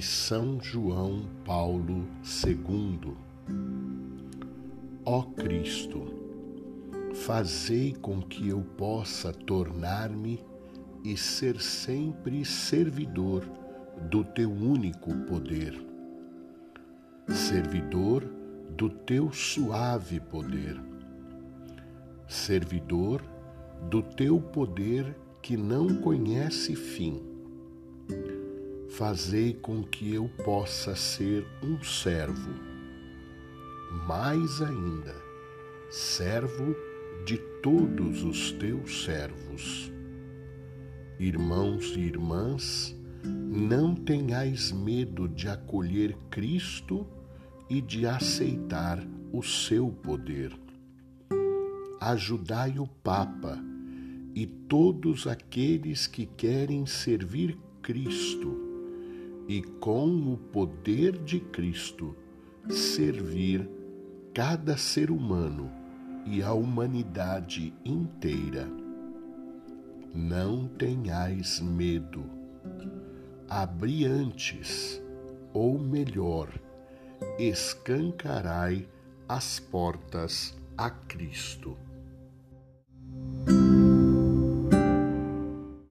São João Paulo II. Ó Cristo, fazei com que eu possa tornar-me e ser sempre servidor do teu único poder, servidor do teu suave poder, servidor do teu poder que não conhece fim. Fazei com que eu possa ser um servo, mais ainda, servo de todos os teus servos. Irmãos e irmãs, não tenhais medo de acolher Cristo e de aceitar o seu poder. Ajudai o Papa e todos aqueles que querem servir Cristo e, com o poder de Cristo, servir cada ser humano e a humanidade inteira. Não tenhais medo. Abri antes, ou melhor, escancarai as portas a Cristo.